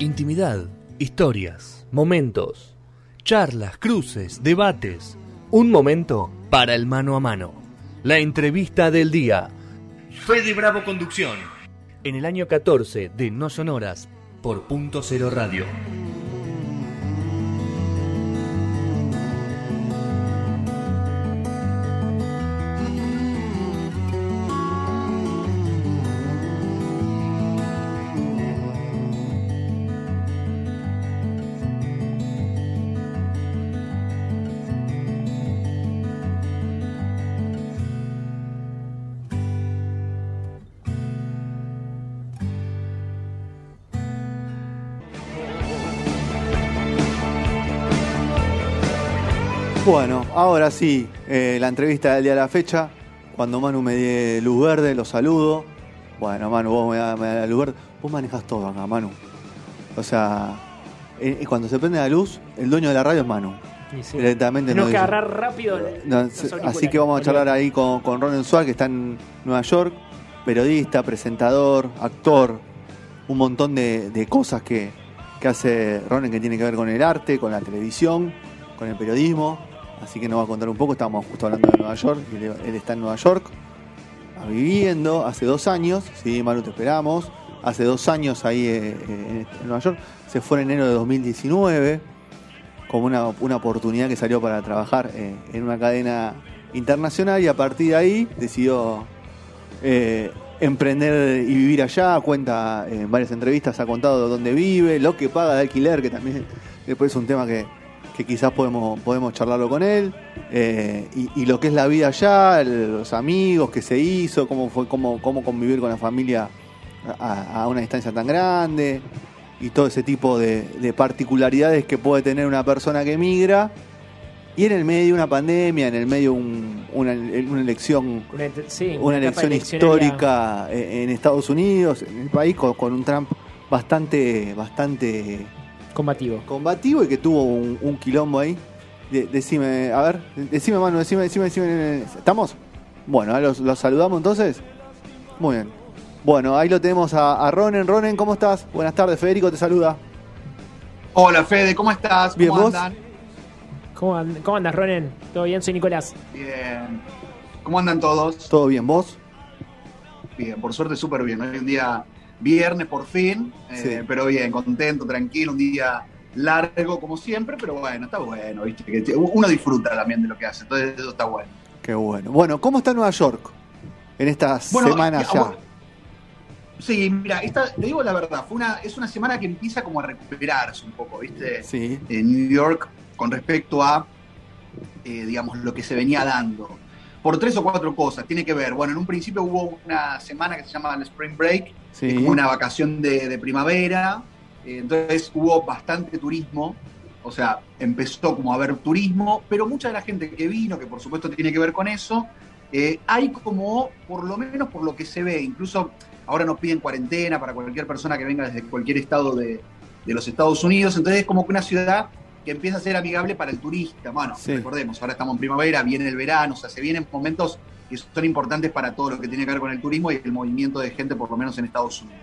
Intimidad, historias, momentos, charlas, cruces, debates. Un momento para el mano a mano. La entrevista del día. Fede Bravo Conducción. En el año 14 de No Sonoras por Punto Cero Radio. Bueno, ahora sí, eh, la entrevista del día de la fecha. Cuando Manu me dé luz verde, lo saludo. Bueno, Manu, vos me das la luz verde. Vos manejas todo acá, Manu. O sea, eh, cuando se prende la luz, el dueño de la radio es Manu. Y sí. Directamente Tenemos no que dice- agarrar rápido. No, así que vamos a charlar ahí con, con Ronen Suárez, que está en Nueva York, periodista, presentador, actor, un montón de, de cosas que, que hace Ronen que tiene que ver con el arte, con la televisión, con el periodismo. Así que nos va a contar un poco. Estábamos justo hablando de Nueva York, él, está en Nueva York, viviendo hace dos años. Sí, Manu, te esperamos. Hace dos años ahí eh, eh, en Nueva York. Se fue en enero de 2019 como una, una oportunidad que salió para trabajar eh, en una cadena internacional y a partir de ahí decidió emprender y vivir allá. Cuenta en varias entrevistas, ha contado dónde vive, lo que paga de alquiler, que también después es un tema que, que quizás podemos, podemos charlarlo con él. eh, y, y lo que es la vida allá, el- los amigos que se hizo, cómo fue, cómo, cómo convivir con la familia a, a una distancia tan grande y todo ese tipo de, de particularidades que puede tener una persona que migra. Y en el medio una pandemia, en el medio un- una, una elección, Una, sí, elección histórica en en Estados Unidos, en el país, con, con un Trump bastante, bastante Combativo. combativo y que tuvo un, un quilombo ahí. De- decime, a ver, decime, mano, decime, decime, decime. ¿Estamos? Bueno, los, los saludamos entonces. Muy bien. Bueno, ahí lo tenemos a, a Ronen. Ronen, ¿cómo estás? Buenas tardes, Federico te saluda. Hola Fede, ¿cómo estás? Bien, ¿Cómo ¿vos? andan? ¿Cómo, and- cómo andas, Ronen? ¿Todo bien? Soy Nicolás. Bien. ¿Cómo andan todos? ¿Todo bien, vos? Bien, por suerte súper bien. Hoy un día viernes por fin, eh, Sí. pero bien, contento, tranquilo, un día largo como siempre, pero bueno, está bueno, ¿viste? Que uno disfruta también de lo que hace, entonces eso está bueno. Qué bueno. Bueno, ¿cómo está Nueva York en estas Bueno, semanas eh, ya? bueno, Sí, mira, esta, te digo la verdad, fue una, es una semana que empieza como a recuperarse un poco, ¿viste? Sí, en New York con respecto a, eh, digamos, lo que se venía dando. Por tres o cuatro cosas. Tiene que ver, bueno, en un principio hubo una semana que se llama el Spring Break, sí. es como una vacación de, de primavera, eh, entonces hubo bastante turismo, o sea, empezó como a haber turismo, pero mucha de la gente que vino, que por supuesto tiene que ver con eso, eh, hay como, por lo menos por lo que se ve, incluso ahora nos piden cuarentena para cualquier persona que venga desde cualquier estado de, de los Estados Unidos, entonces es como que una ciudad que empieza a ser amigable para el turista. Bueno, Sí. recordemos, ahora estamos en primavera, viene el verano, o sea, se vienen momentos que son importantes para todo lo que tiene que ver con el turismo y el movimiento de gente, por lo menos en Estados Unidos.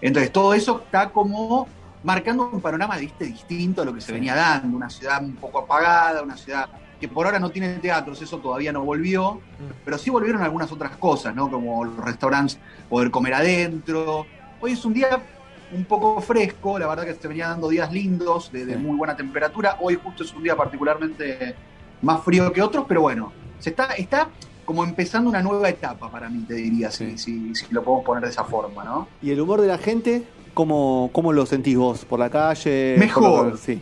Entonces, todo eso está como marcando un panorama ¿viste? distinto a lo que se venía dando, una ciudad un poco apagada, una ciudad que por ahora no tiene teatros, eso todavía no volvió, pero sí volvieron algunas otras cosas, ¿no? Como los restaurantes, poder comer adentro. Hoy es un día un poco fresco, la verdad que se venía dando días lindos, de, de muy buena temperatura. Hoy justo es un día particularmente más frío que otros, pero bueno, se está, está como empezando una nueva etapa para mí, te diría, Sí. si, si, si lo podemos poner de esa forma, ¿no? ¿Y el humor de la gente? ¿Cómo, cómo lo sentís vos? ¿Por la calle? Mejor. Sí.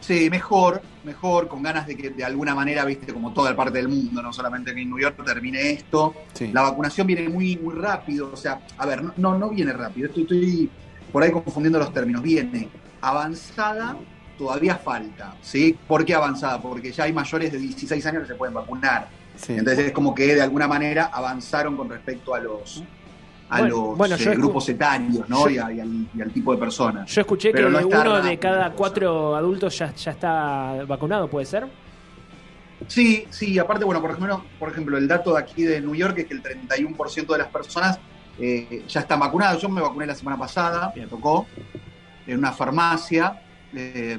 Sí, mejor, mejor, con ganas de que de alguna manera, viste, como toda la parte del mundo, no solamente que en New York termine esto. sí. La vacunación viene muy, muy rápido, o sea, a ver, no, no, no viene rápido, estoy, estoy por ahí confundiendo los términos. Viene avanzada, todavía falta, ¿sí? ¿Por qué avanzada? Porque ya hay mayores de 16 años que se pueden vacunar. Sí. Entonces es como que de alguna manera avanzaron con respecto a los a Bueno, los bueno, eh, grupos etarios, ¿no? yo- y, a- y al, y al tipo de personas. Yo escuché Pero que no uno de cada cuatro adultos ya, ya está vacunado, ¿puede ser? Sí, sí, aparte, bueno, por ejemplo, por ejemplo, el dato de aquí de New York es que el 31% de las personas eh, ya están vacunadas. Yo me vacuné la semana pasada, me tocó. en una farmacia. eh,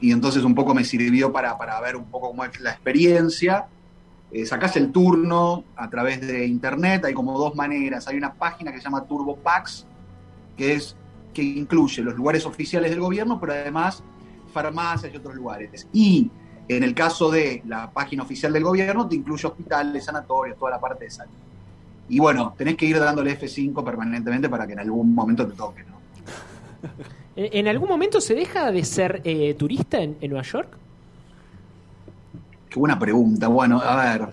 y entonces un poco me sirvió para, para ver un poco cómo es la experiencia. Eh, sacás el turno a través de internet, hay como dos maneras. Hay una página que se llama TurboPax, que es que incluye los lugares oficiales del gobierno, pero además farmacias y otros lugares. Y en el caso de la página oficial del gobierno, te incluye hospitales, sanatorios, toda la parte de salud. Y bueno, tenés que ir dándole F5 permanentemente para que en algún momento te toque, ¿no? ¿En algún momento se deja de ser eh, turista en Nueva York? Qué buena pregunta. Bueno, a ver,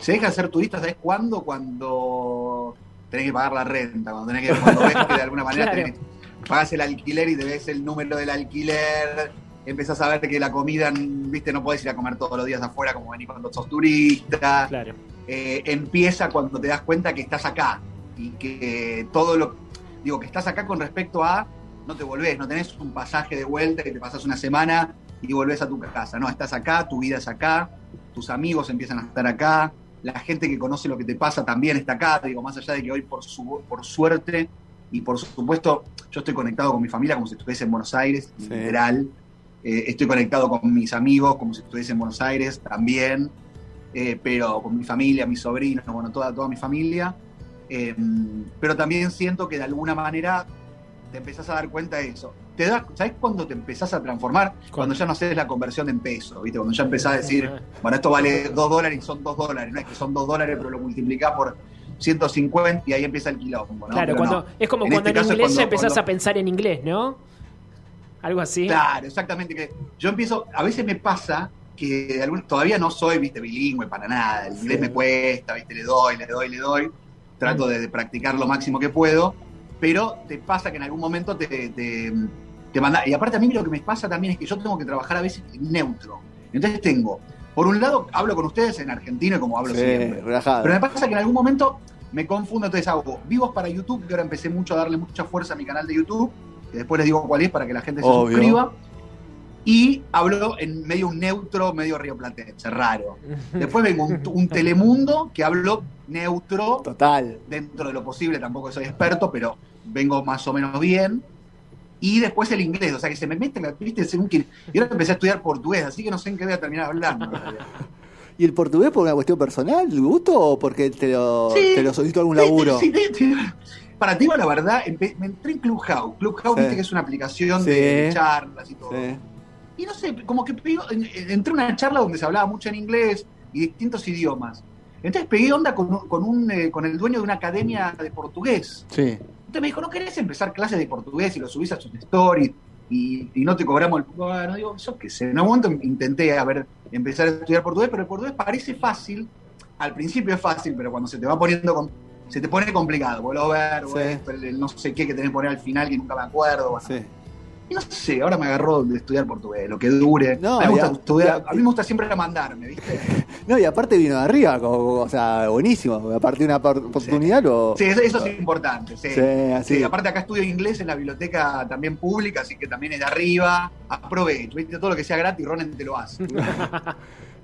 se deja de ser turista, ¿sabes cuándo? Cuando tenés que pagar la renta, cuando tenés que, cuando ves que de alguna manera Claro. tenés- pagás el alquiler y te ves el número del alquiler, empezás a ver que la comida, viste, no podés ir a comer todos los días afuera como venís cuando sos turista. Claro. Eh, empieza cuando te das cuenta que estás acá y que todo lo digo que estás acá con respecto a no te volvés, no tenés un pasaje de vuelta que te pasas una semana y volvés a tu casa, no, estás acá, tu vida es acá, tus amigos empiezan a estar acá, la gente que conoce lo que te pasa también está acá, digo, más allá de que hoy por, su, por suerte y por supuesto yo estoy conectado con mi familia como si estuviese en Buenos Aires, Sí. literal, Eh, estoy conectado con mis amigos como si estuviese en Buenos Aires también, eh, pero con mi familia, mis sobrinos, bueno, toda, toda mi familia. Eh, pero también siento que de alguna manera te empezás a dar cuenta de eso. Te das, ¿Sabes cuándo te empezás a transformar? Cuando ya no haces la conversión en peso, ¿viste? Cuando ya empezás a decir, bueno, esto vale 2 dólares y son 2 dólares, no es que son 2 dólares, pero lo multiplicás por 150 y ahí empieza el quilombo, ¿no? claro, Pero cuando, no. es como En cuando este en inglés cuando- empezás cuando- a pensar en inglés, ¿no? Algo así. Claro, exactamente. Que yo empiezo, a veces me pasa que algún- todavía no soy, viste, bilingüe para nada. El inglés Sí. me cuesta, viste, le doy, le doy, le doy. Trato de, de practicar lo máximo que puedo, pero te pasa que en algún momento te, te, te manda. Y aparte a mí lo que me pasa también es que yo tengo que trabajar a veces en neutro. Entonces tengo, por un lado, hablo con ustedes en argentino como hablo Sí, siempre. relajado. Pero me pasa que en algún momento me confundo, entonces hago vivos para YouTube, que ahora empecé mucho a darle mucha fuerza a mi canal de YouTube, que después les digo cuál es para que la gente se Obvio. suscriba. Y hablo en medio un neutro, medio rioplatense, raro. Después vengo un, un Telemundo que hablo neutro, Total. dentro de lo posible, tampoco soy experto, pero vengo más o menos bien. Y después el inglés, o sea que se me mete la viste según que. Y ahora empecé a estudiar portugués, así que no sé en qué voy a terminar hablando. en. ¿Y el portugués por una cuestión personal, gusto, o porque te lo, Sí. te lo solicitó algún laburo? Sí, sí, sí. Para ti, la verdad, empe- me entré en Clubhouse. Clubhouse, viste que es una aplicación de charlas y todo. Sí. Y no sé, como que en- en- entré a una charla donde se hablaba mucho en inglés y distintos idiomas. Entonces pegué onda con, un- con, un, eh, con el dueño de una academia de portugués. Sí. Me dijo, ¿no querés empezar clases de portugués y lo subís a sus stories y, y no te cobramos el... Bueno, digo, yo qué sé. En algún momento intenté a ver, empezar a estudiar portugués, pero el portugués parece fácil. Al principio es fácil, pero cuando se te va poniendo... se te pone complicado, vuelvo a ver, Sí. el no sé qué que tenés que poner al final que nunca me acuerdo. Bueno, Sí. Y no sé, ahora me agarró de estudiar portugués, lo que dure. No, a, mí me gusta ya- estudiar- ya- a mí me gusta siempre mandarme, ¿viste? No, y aparte vino de arriba, como- o sea, buenísimo. A partir de una oportunidad lo. Sí, eso, eso es importante. Sí. Sí, así. Sí, aparte acá estudio inglés en la biblioteca también pública, así que también es de arriba. Aprovecho, ¿viste? Todo lo que sea gratis, Ronen te lo hace.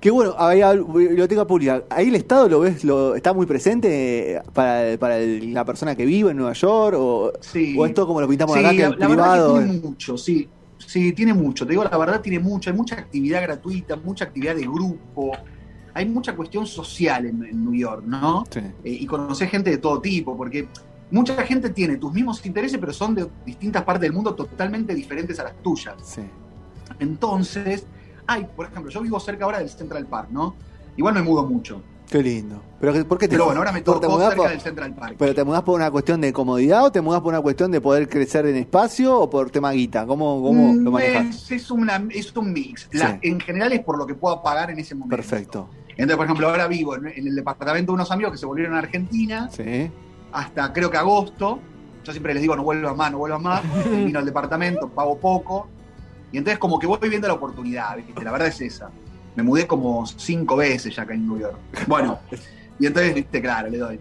Qué bueno, había biblioteca pública. Ahí el Estado lo ves, lo está muy presente para, para el- la persona que vive en Nueva York, o, Sí. o esto como lo pintamos Sí, acá, que la, el la privado. verdad que tiene mucho, sí. Sí, tiene mucho. Te digo la verdad, tiene mucho. Hay mucha actividad gratuita, mucha actividad de grupo. Hay mucha cuestión social en, en New York, ¿no? Sí. eh, y conocer gente de todo tipo, porque mucha gente tiene tus mismos intereses, pero son de distintas partes del mundo totalmente diferentes a las tuyas. sí. Entonces, hay, por ejemplo, yo vivo cerca ahora del Central Park, ¿no? Igual me mudo mucho. Qué lindo. Pero, ¿por qué te Pero bueno, ahora me te tocó mudás cerca por- del Central Park. ¿Pero te mudás por una cuestión de comodidad o te mudás por una cuestión de poder crecer en espacio o por tema guita? ¿Cómo, cómo lo Mm, manejas? es, es una- es un mix. La- Sí. En general es por lo que puedo pagar en ese momento. Perfecto. Entonces, por ejemplo, ahora vivo en, en el departamento de unos amigos que se volvieron a Argentina Sí. hasta creo que agosto. Yo siempre les digo, no vuelvas más, no vuelvas más. Vino al departamento, pago poco. Y entonces como que voy viendo la oportunidad, ¿viste? La verdad es esa. Me mudé como cinco veces ya acá en New York. Bueno, y entonces, viste, claro, le doy.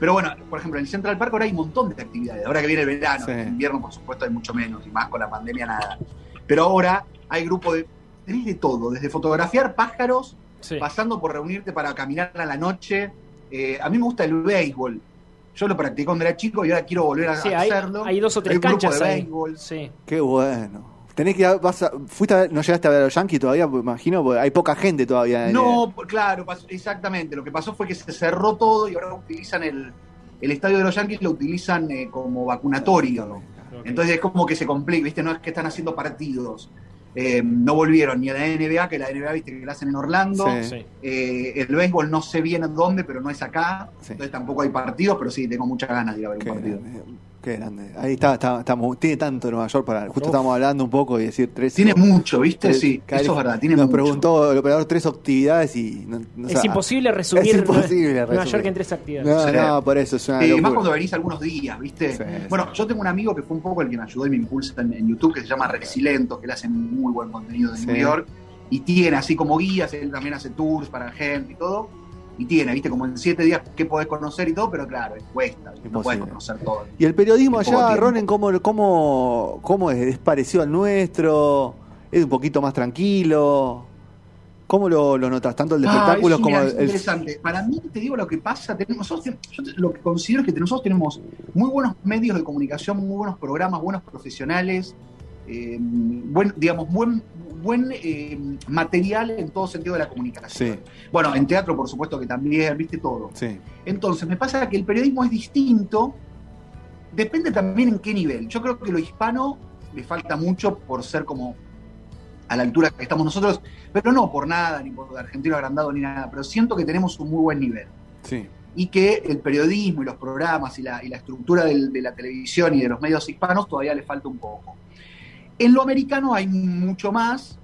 Pero bueno, por ejemplo, en el Central Park ahora hay un montón de actividades. Ahora que viene el verano, Sí. en invierno por supuesto hay mucho menos, y más con la pandemia nada. Pero ahora hay grupo de... Tenés de todo, desde fotografiar pájaros, Sí. pasando por reunirte para caminar a la noche. Eh, a mí me gusta el béisbol. yo lo practiqué cuando era chico y ahora quiero volver a Sí, hay, hacerlo. hay dos o tres un grupo canchas de ahí. béisbol. Sí. Qué bueno. Tenés que ir a- vas a- fuiste a ver- no llegaste a ver a los Yankees todavía, me imagino, porque hay poca gente todavía. en- No, por- claro, pasó- exactamente. Lo que pasó fue que se cerró todo y ahora utilizan el, el estadio de los Yankees, lo utilizan eh, como vacunatorio. Entonces es como que se complica, ¿viste? No es que están haciendo partidos. Eh, no volvieron ni a la NBA, que la NBA, ¿viste? Que la hacen en Orlando. Sí. Eh, el béisbol no sé bien en dónde, pero no es acá. Sí. Entonces tampoco hay partidos, pero sí, tengo muchas ganas de ir a ver un partido. Qué grande. Ahí está, está, tiene tanto Nueva York para. Justo Uf. estábamos hablando un poco y decir tres. Tiene mucho, ¿viste? tres- Sí, cada- eso es verdad, tiene Nos mucho. preguntó el operador tres actividades y. no- no Es imposible resumir Es imposible Nueva resumir. York en tres actividades. No, Sí. no, por eso es una Eh, locura. más cuando venís algunos días, ¿viste? Sí, bueno, sí. yo tengo un amigo que fue un poco el que me ayudó y me impulsa en, en YouTube, que se llama Resilento, que él hace muy buen contenido de Sí. New York, y tiene así como guías, él también hace tours para gente y todo, y tiene, ¿viste? Como en siete días qué podés conocer y todo, pero claro, cuesta, no podés conocer todo. Y el periodismo allá. Ronen, ¿cómo, cómo, cómo es? ¿Es parecido al nuestro? ¿Es un poquito más tranquilo? ¿Cómo lo, lo notas? Tanto el de Ah, espectáculos como mira, el, es interesante. Para mí, te digo lo que pasa, tenemos, nosotros, yo lo que considero es que nosotros tenemos muy buenos medios de comunicación, muy buenos programas, buenos profesionales, eh, buen, digamos, buen, buen eh, material en todo sentido de la comunicación. Sí, Bueno, en teatro, por supuesto que también, viste todo. sí. Entonces, me pasa que el periodismo es distinto, depende también en qué nivel. Yo creo que lo hispano le falta mucho por ser como a la altura que estamos nosotros, pero no por nada, ni por argentino agrandado, ni nada, pero siento que tenemos un muy buen nivel. Sí, Y que el periodismo y los programas y la, y la estructura del- de la televisión y de los medios hispanos todavía le falta un poco. En lo americano hay mucho más,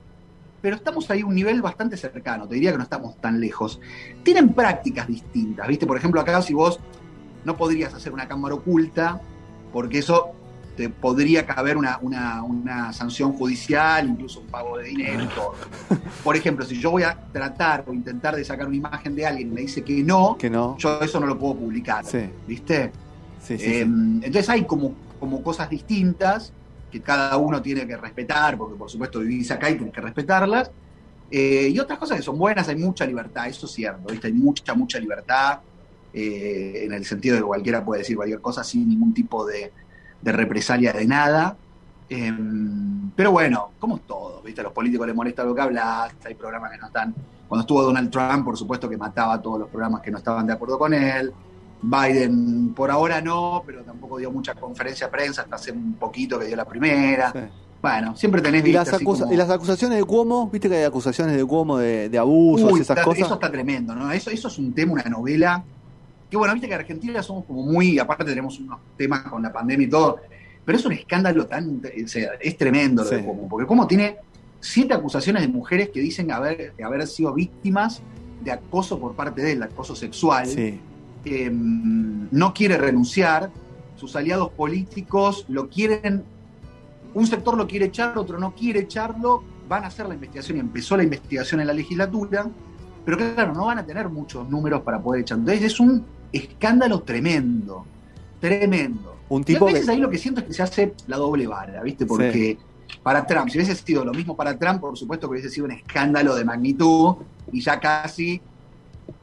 pero estamos ahí a un nivel bastante cercano, te diría que no estamos tan lejos. Tienen prácticas distintas, ¿viste? Por ejemplo, acá si vos no podrías hacer una cámara oculta, porque eso te podría caber una, una, una sanción judicial, incluso un pago de dinero y todo. Por ejemplo, si yo voy a tratar o intentar de sacar una imagen de alguien y me dice que no, que no. yo eso no lo puedo publicar, Sí, ¿viste? sí, sí. Eh, sí. Entonces hay como, como cosas distintas que cada uno tiene que respetar, porque por supuesto vivís acá y tenés que respetarlas. Eh, y otras cosas que son buenas, hay mucha libertad, eso es cierto, ¿viste? Hay mucha, mucha libertad, eh, en el sentido de que cualquiera puede decir cualquier cosa sin ningún tipo de, de represalia de nada. Eh, pero bueno, como es todo, ¿viste? A los políticos les molesta lo que hablas, hay programas que no están. Cuando estuvo Donald Trump, por supuesto que mataba a todos los programas que no estaban de acuerdo con él. Biden por ahora no, pero tampoco dio mucha conferencia de prensa, hasta hace un poquito que dio la primera. Sí. Bueno, siempre tenés ¿Y las, acusa- como- y las acusaciones de Cuomo? ¿Viste que hay acusaciones de Cuomo de, de abusos Uy, y esas está- cosas? Eso está tremendo, ¿no? Eso, eso es un tema, una novela. Que bueno, viste que en Argentina somos como muy, aparte tenemos unos temas con la pandemia y todo, pero es un escándalo tan, o sea, es tremendo lo de. Cuomo, porque Cuomo tiene siete acusaciones de mujeres que dicen haber, de haber sido víctimas de acoso por parte de él, acoso sexual. Sí, eh, no quiere renunciar, sus aliados políticos lo quieren, un sector lo quiere echar, otro no quiere echarlo, van a hacer la investigación y empezó la investigación en la legislatura, pero claro, no van a tener muchos números para poder echar. Entonces es un escándalo tremendo, tremendo. un Y a tipo veces ahí lo que siento es que se hace la doble vara, ¿viste? Porque para Trump, si hubiese sido lo mismo para Trump, por supuesto que hubiese sido un escándalo de magnitud y ya casi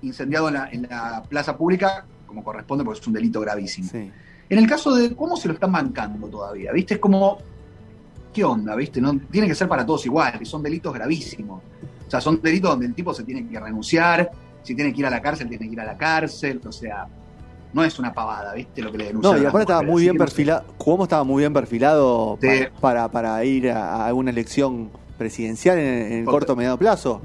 incendiado en la, en la plaza pública, como corresponde, porque es un delito gravísimo. Sí. En el caso de cómo se lo están bancando todavía, ¿viste? Es como, ¿qué onda, viste? No, tiene que ser para todos igual, que son delitos gravísimos. O sea, son delitos donde el tipo se tiene que renunciar, si tiene que ir a la cárcel, tiene que ir a la cárcel, o sea, no es una pavada, ¿viste? Lo que le denuncian. No, y aparte estaba muy bien perfilado. Cuomo estaba muy bien perfilado Sí. para, para ir a, a alguna elección presidencial en, en Total. corto o mediano plazo,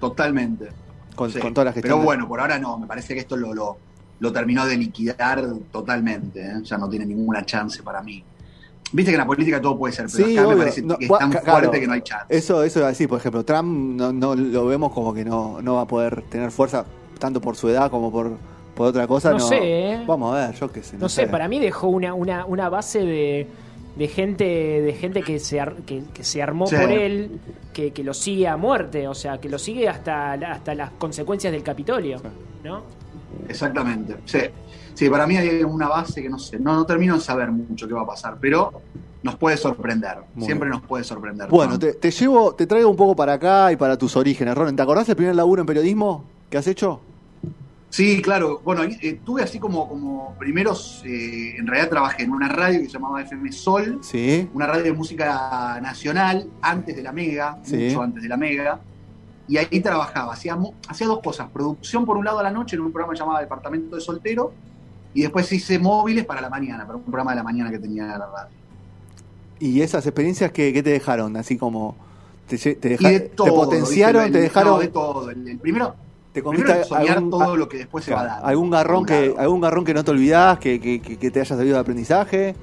Totalmente. Con, Sí, con toda la gestión. Pero bueno, por ahora no, me parece que esto lo, lo, lo terminó de liquidar totalmente, ¿eh? ya no tiene ninguna chance para mí. Viste que en la política todo puede ser, pero Sí, acá obvio. me parece No, que es tan fuerte que no hay chance. Eso, eso iba a decir, por ejemplo, Trump no, no lo vemos como que no, no va a poder tener fuerza tanto por su edad como por, por otra cosa. No sé, ¿eh? Vamos a ver, yo qué sé. No sé, para mí dejó una, una, una base de, de gente de gente que se, ar- que, que se armó Sí. por él, que, que lo sigue a muerte, o sea, que lo sigue hasta, hasta las consecuencias del Capitolio, Sí. ¿no? Exactamente. Sí. sí, para mí hay una base que no sé, no, no termino de saber mucho qué va a pasar, pero nos puede sorprender. Muy Siempre bien. nos puede sorprender. Bueno, te, te llevo, te traigo un poco para acá y para tus orígenes, Ronen. ¿Te acordás del primer laburo en periodismo que has hecho? Sí, claro. Bueno, eh, tuve así como, como primeros, eh, en realidad trabajé en una radio que se llamaba FM Sol, Sí. una radio de música nacional, antes de la Mega, Sí. mucho antes de la Mega. Y ahí trabajaba, hacía, hacía dos cosas, producción por un lado a la noche en un programa llamado Departamento de Soltero, y después hice móviles para la mañana, para un programa de la mañana que tenía la radio. ¿Y esas experiencias qué, qué te dejaron? Así como te, te, Y deja- de te potenciaron, te dejaron, no, de todo. El, el primero, te comiste soñar algún, todo lo que después se va claro, dando. algún garrón que algún garrón que no te olvidás, que, que, te haya servido de aprendizaje.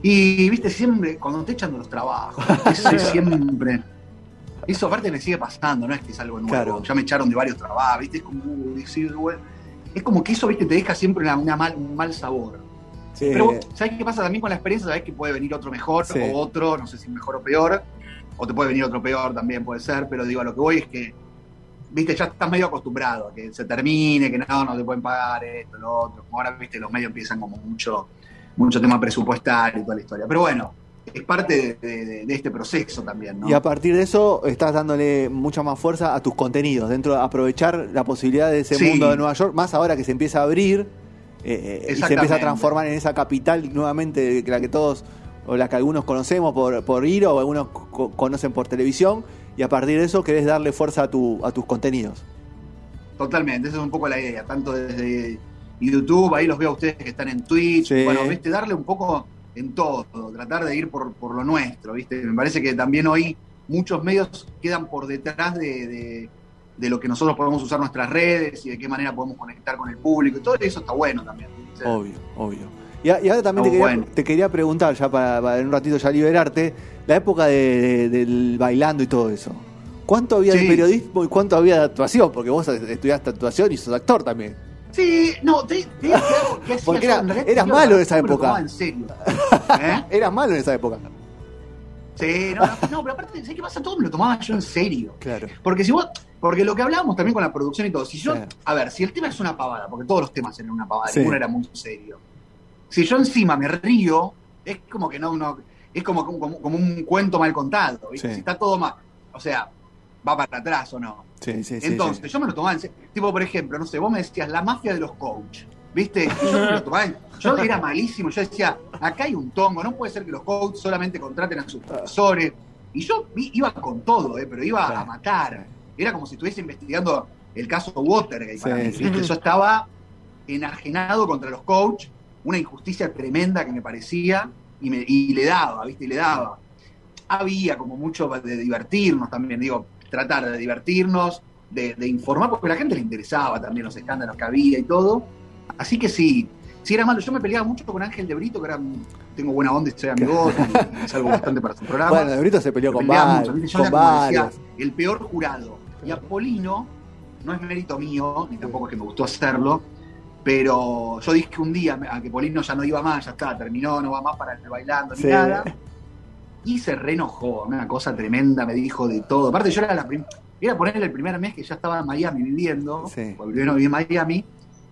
Y viste, siempre, cuando te echan de los trabajos, eso es siempre. Eso aparte me sigue pasando, no es que es algo nuevo. Claro. Ya me echaron de varios trabajos, viste, es como, es como que eso, viste, te deja siempre una, una mal, un mal sabor. Sí. Pero, ¿sabes qué pasa también con la experiencia? Sabes que puede venir otro mejor Sí. o otro, no sé si mejor o peor, o te puede venir otro peor también, puede ser, pero digo, a lo que voy es que, viste, ya estás medio acostumbrado a que se termine, que no, no te pueden pagar esto, lo otro. Como ahora, viste, los medios empiezan como mucho, mucho tema presupuestario y toda la historia. Pero bueno, es parte de, de- de este proceso también, ¿no? Y a partir de eso estás dándole mucha más fuerza a tus contenidos, dentro de aprovechar la posibilidad de ese Sí. mundo de Nueva York, más ahora que se empieza a abrir eh, eh, y se empieza a transformar en esa capital nuevamente de la que todos o la que algunos conocemos por, por ir o algunos co- conocen por televisión y a partir de eso querés darle fuerza a, tu, a tus contenidos. Totalmente, esa es un poco la idea, tanto desde YouTube, ahí los veo a ustedes que están en Twitch, Sí. bueno, viste, darle un poco en todo, tratar de ir por, por lo nuestro, viste, me parece que también hoy muchos medios quedan por detrás de, de- de lo que nosotros podemos usar nuestras redes y de qué manera podemos conectar con el público, y todo eso está bueno también. Obvio, obvio. Y, a- y ahora también te Está quería, bueno. te quería preguntar, ya para, para en un ratito ya liberarte, la época de- de- del bailando y todo eso. ¿Cuánto había de periodismo y cuánto había de actuación? Porque vos estudiaste actuación y sos actor también. Sí, no, te, te hacía Porque era- eras malo en esa época. en serio. ¿Eh? Eras malo en esa época. Sí, no, no, no, pero aparte, ¿sabes qué pasa? Todo me lo tomaba yo en serio. Claro. Porque si vos, porque lo que hablábamos también con la producción y todo, si yo, Sí. a ver, si el tema es una pavada, porque todos los temas eran una pavada, Sí. ninguno era muy serio. Si yo encima me río, es como que no, no es como, como, como un cuento mal contado, ¿viste? Sí. Si está todo mal, o sea, va para atrás o no. Sí, sí. Entonces, yo me lo tomaba en serio. Tipo, por ejemplo, no sé, vos me decías la mafia de los coach, ¿viste? Yo me lo tomaba en- Yo era malísimo, yo decía, acá hay un tongo, no puede ser que los coaches solamente contraten a sus profesores. Y yo iba con todo, ¿eh? pero iba a matar. Era como si estuviese investigando el caso Watergate para mí. Yo estaba enajenado contra los coaches, una injusticia tremenda que me parecía, y, me, y le daba, ¿viste? Y le daba. Había como mucho de divertirnos también, digo, tratar de divertirnos, de, de informar, porque a la gente le interesaba también los escándalos que había y todo. Así que sí, sí era malo. Yo me peleaba mucho con Ángel de Brito, que era, tengo buena onda y soy amigo, y, y salgo bastante para su programa. Bueno, de Brito se peleó Me con, varios, mucho, ¿viste? Yo con decía, el peor jurado. Y Apolino, no es mérito mío, ni tampoco es que me gustó hacerlo, pero yo dije un día a que Polino ya no iba más, ya está, terminó, no va más para el bailando ni Sí. nada. Y se reenojó, una cosa tremenda, me dijo de todo. Aparte, yo era la prim- era ponerle el primer mes que ya estaba en Miami viviendo, Sí. porque primero viví en Miami,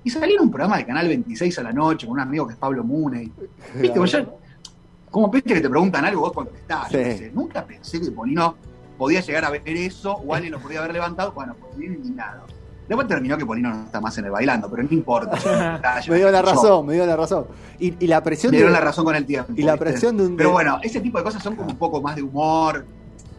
y salí en un programa de Canal 26 a la noche con un amigo que es Pablo Muney. ¿Viste? Vos ya- como viste que te preguntan algo, vos contestás. yo Sí. Nunca pensé que Polino podía llegar a ver eso o alguien lo podía haber levantado. Bueno, pues bien indignado. Después terminó que Polino no está más en el bailando, pero no importa. Me dio la Yo- razón, me dio la razón. Y, y la presión Me de, dieron la razón con el tiempo. y la ¿viste? presión de un Pero bueno, ese tipo de cosas son como un poco más de humor,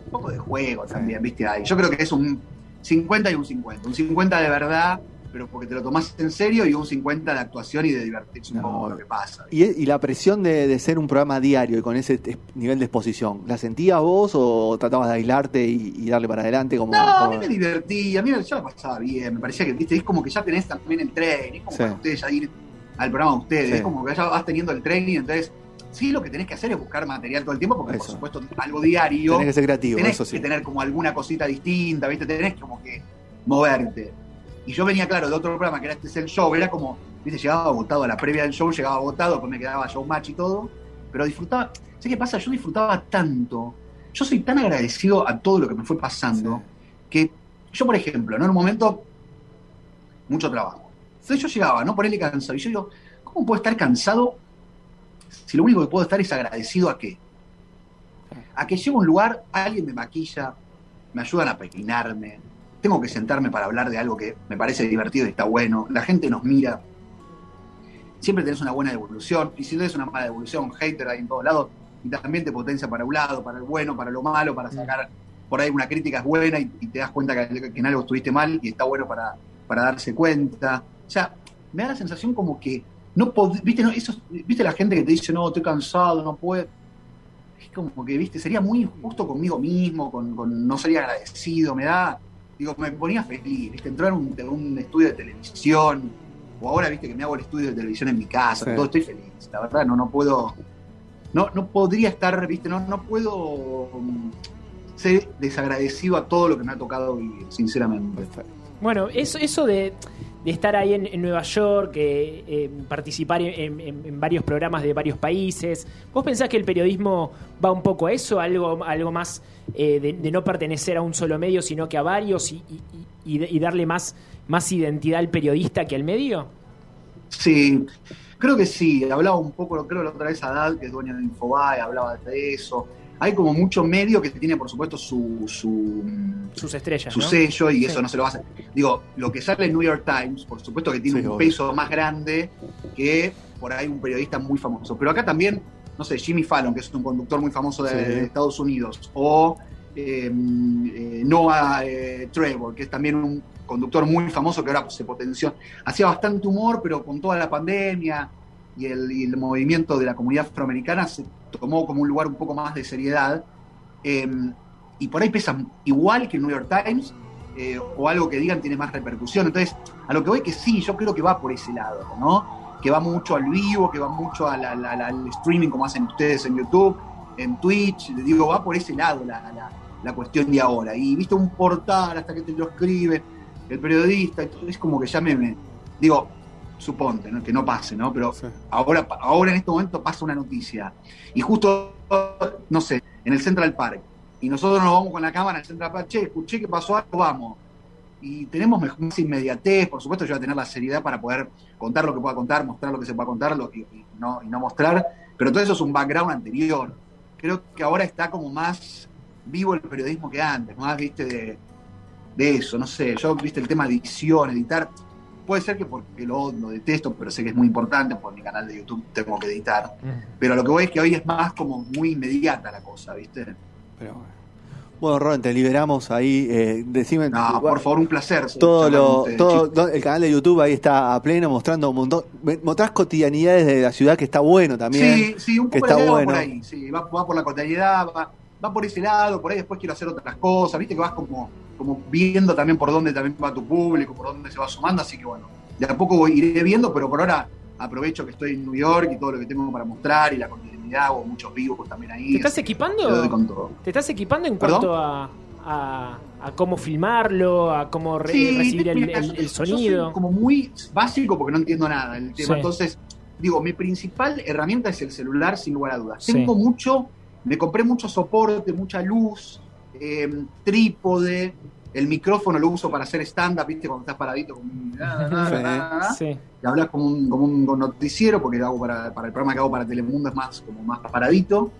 un poco de juego también, ¿viste? Ahí. Yo creo que es un 50 y un 50. Un 50 de verdad, pero porque te lo tomás en serio, y un 50 de actuación y de divertirse un No. poco lo que pasa. y, y la presión de, de ser un programa diario y con ese nivel de exposición, ¿la sentías vos o tratabas de aislarte y, y darle para adelante como, No, a mí me divertí, a mí yo la pasaba bien, me parecía que, viste, es como que ya tenés también el tren, es como Sí. ustedes ya ir al programa de ustedes, Sí. es como que ya vas teniendo el training, entonces sí lo que tenés que hacer es buscar material todo el tiempo, porque por supuesto algo diario, tenés que ser creativo, tenés eso sí. que tener como alguna cosita distinta, viste, tenés como que moverte. Y yo venía, claro, de otro programa que era este es el show, era como, viste, llegaba agotado a la previa del show, llegaba agotado, después me quedaba showmatch y todo, pero disfrutaba, ¿sé qué pasa? Yo disfrutaba tanto, yo soy tan agradecido a todo lo que me fue pasando, que yo, por ejemplo, ¿no? en un momento, mucho trabajo. Entonces yo llegaba, ¿no? Ponerle cansado. Y yo digo, ¿cómo puedo estar cansado si lo único que puedo estar es agradecido a qué? A que llego a un lugar, alguien me maquilla, me ayudan a peinarme, tengo que sentarme para hablar de algo que me parece divertido y está bueno. La gente nos mira. Siempre tenés una buena devolución. Y si tenés una mala devolución, hater ahí en todos lados, y también te potencia para un lado, para el bueno, para lo malo, para sacar por ahí una crítica es buena y, te das cuenta que, en algo estuviste mal y está bueno para, para darse cuenta. O sea, me da la sensación como que no viste, no, eso, viste la gente que te dice, no, estoy cansado, no puedo. Es como que, viste, sería muy injusto conmigo mismo, con, no sería agradecido, me da, digo, me ponía feliz, viste, entrar en un, estudio de televisión, o ahora, viste, que me hago el estudio de televisión en mi casa, todo estoy feliz, la verdad, no, no puedo, no, no podría estar, viste, no, no puedo um, ser desagradecido a todo lo que me ha tocado vivir, sinceramente. Bueno, eso, eso de de estar ahí en, Nueva York, eh, participar en, varios programas de varios países. ¿Vos pensás que el periodismo va un poco a eso, algo, algo más eh, de, no pertenecer a un solo medio, sino que a varios y, darle más, más identidad al periodista que al medio? Sí, creo que sí. Hablaba un poco, creo la otra vez Adal, que es dueña de Infobae, hablaba de eso hay como mucho medio que tiene, por supuesto, su, sus estrellas. Su sello y eso no se lo hace. Digo, lo que sale en New York Times, por supuesto que tiene un peso más grande que por ahí un periodista muy famoso. Pero acá también, no sé, Jimmy Fallon, que es un conductor muy famoso de, Estados Unidos, o eh, eh, Noah eh, Trevor, que es también un conductor muy famoso que ahora se potenció. Hacía bastante humor, pero con toda la pandemia y el, movimiento de la comunidad afroamericana se tomó como un lugar un poco más de seriedad. Em, y por ahí pesan igual que el New York Times, eh, o algo que digan tiene más repercusión. Entonces, a lo que voy que sí, yo creo que va por ese lado, ¿no? Que va mucho al vivo, que va mucho al, streaming como hacen ustedes en YouTube, en Twitch, digo, va por ese lado la, la cuestión de ahora. Y viste un portal hasta que te lo escribe el periodista, es como que ya me digo, suponte, que no pase, ¿no? Pero ahora, ahora en este momento pasa una noticia. Y justo, no sé, en el Central Park. Y nosotros nos vamos con la cámara en el Central Park, che, escuché que pasó algo, vamos. Y tenemos más inmediatez, por supuesto yo voy a tener la seriedad para poder contar lo que pueda contar, mostrar lo que se pueda contar lo y, no, y no mostrar, pero todo eso es un background anterior. Creo que ahora está como más vivo el periodismo que antes, más, viste, de, de eso, no sé, yo, viste, el tema de edición, editar, Puede ser que porque lo, lo, detesto, pero sé que es muy importante, por mi canal de YouTube tengo que editar. Pero lo que voy es que hoy es más como muy inmediata la cosa, ¿viste? Pero bueno. Bueno, Ron, te liberamos ahí. Eh, decime. No, por favor, un placer. Todo lo, todo, el canal de YouTube ahí está a pleno mostrando un montón. Mostrás cotidianidades de la ciudad que está bueno también. Sí, sí, un poco que está bueno. por ahí. Sí, va, por la cotidianidad, va, va, por ese lado, por ahí después quiero hacer otras cosas. Viste que vas como como viendo también por dónde también va tu público, por dónde se va sumando, así que bueno, de a poco iré viendo, pero por ahora aprovecho que estoy en New York y todo lo que tengo para mostrar y la continuidad, o muchos vivos también ahí. ¿Te estás equipando? ¿Te estás equipando en cuanto a, a, cómo filmarlo, a cómo recibir el, sonido? soy como muy básico porque no entiendo nada del tema, entonces digo, mi principal herramienta es el celular sin lugar a dudas. Tengo mucho, me compré mucho soporte, mucha luz, Em, trípode, el micrófono lo uso para hacer stand-up, ¿viste? Cuando estás paradito, como sí. y hablas como un, como un noticiero, porque hago para, para, el programa que hago para Telemundo es más como más paradito.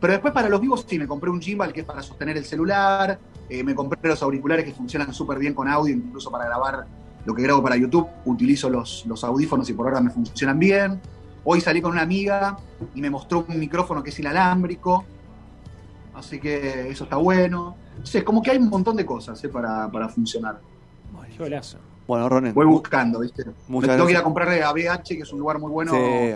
Pero después para los vivos sí, me compré un gimbal que es para sostener el celular, eh, me compré los auriculares que funcionan súper bien con audio, incluso para grabar lo que grabo para YouTube, utilizo los, los audífonos y por ahora me funcionan bien. Hoy salí con una amiga y me mostró un micrófono que es inalámbrico, Así que eso está bueno. O como que hay un montón de cosas eh, para, para funcionar. Bueno, Ronen. Voy buscando, ¿viste? Muchas tengo que ir a comprarle a BH, que es un lugar muy bueno,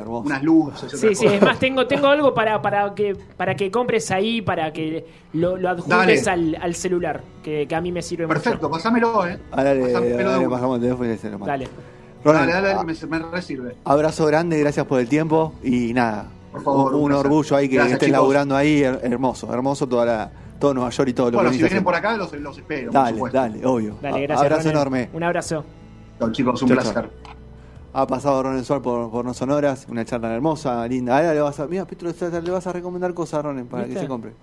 unas luces. Sí, sí, es más, tengo, tengo algo para, para, que, para que compres ahí, para que lo, lo adjuntes al, al, celular, que, que, a mí me sirve Perfecto, pasámelo, ¿eh? Ah, dale, dale, pasamos el teléfono y se Dale. dale, dale, dale, me, me resirve. Abrazo grande, gracias por el tiempo y nada, un, orgullo ahí que estén laburando ahí, hermoso, hermoso toda la, todo Nueva York y todo lo bueno, si vienen por acá los, los espero. Dale, dale, obvio. Dale, gracias. Abrazo enorme. Un abrazo. Chao, chicos, un placer. Ha pasado Ron Suárez por, por No Sonoras, una charla hermosa, linda. Ahora le vas a, mira, Petro, le vas a recomendar cosas a Ronen para que se compre.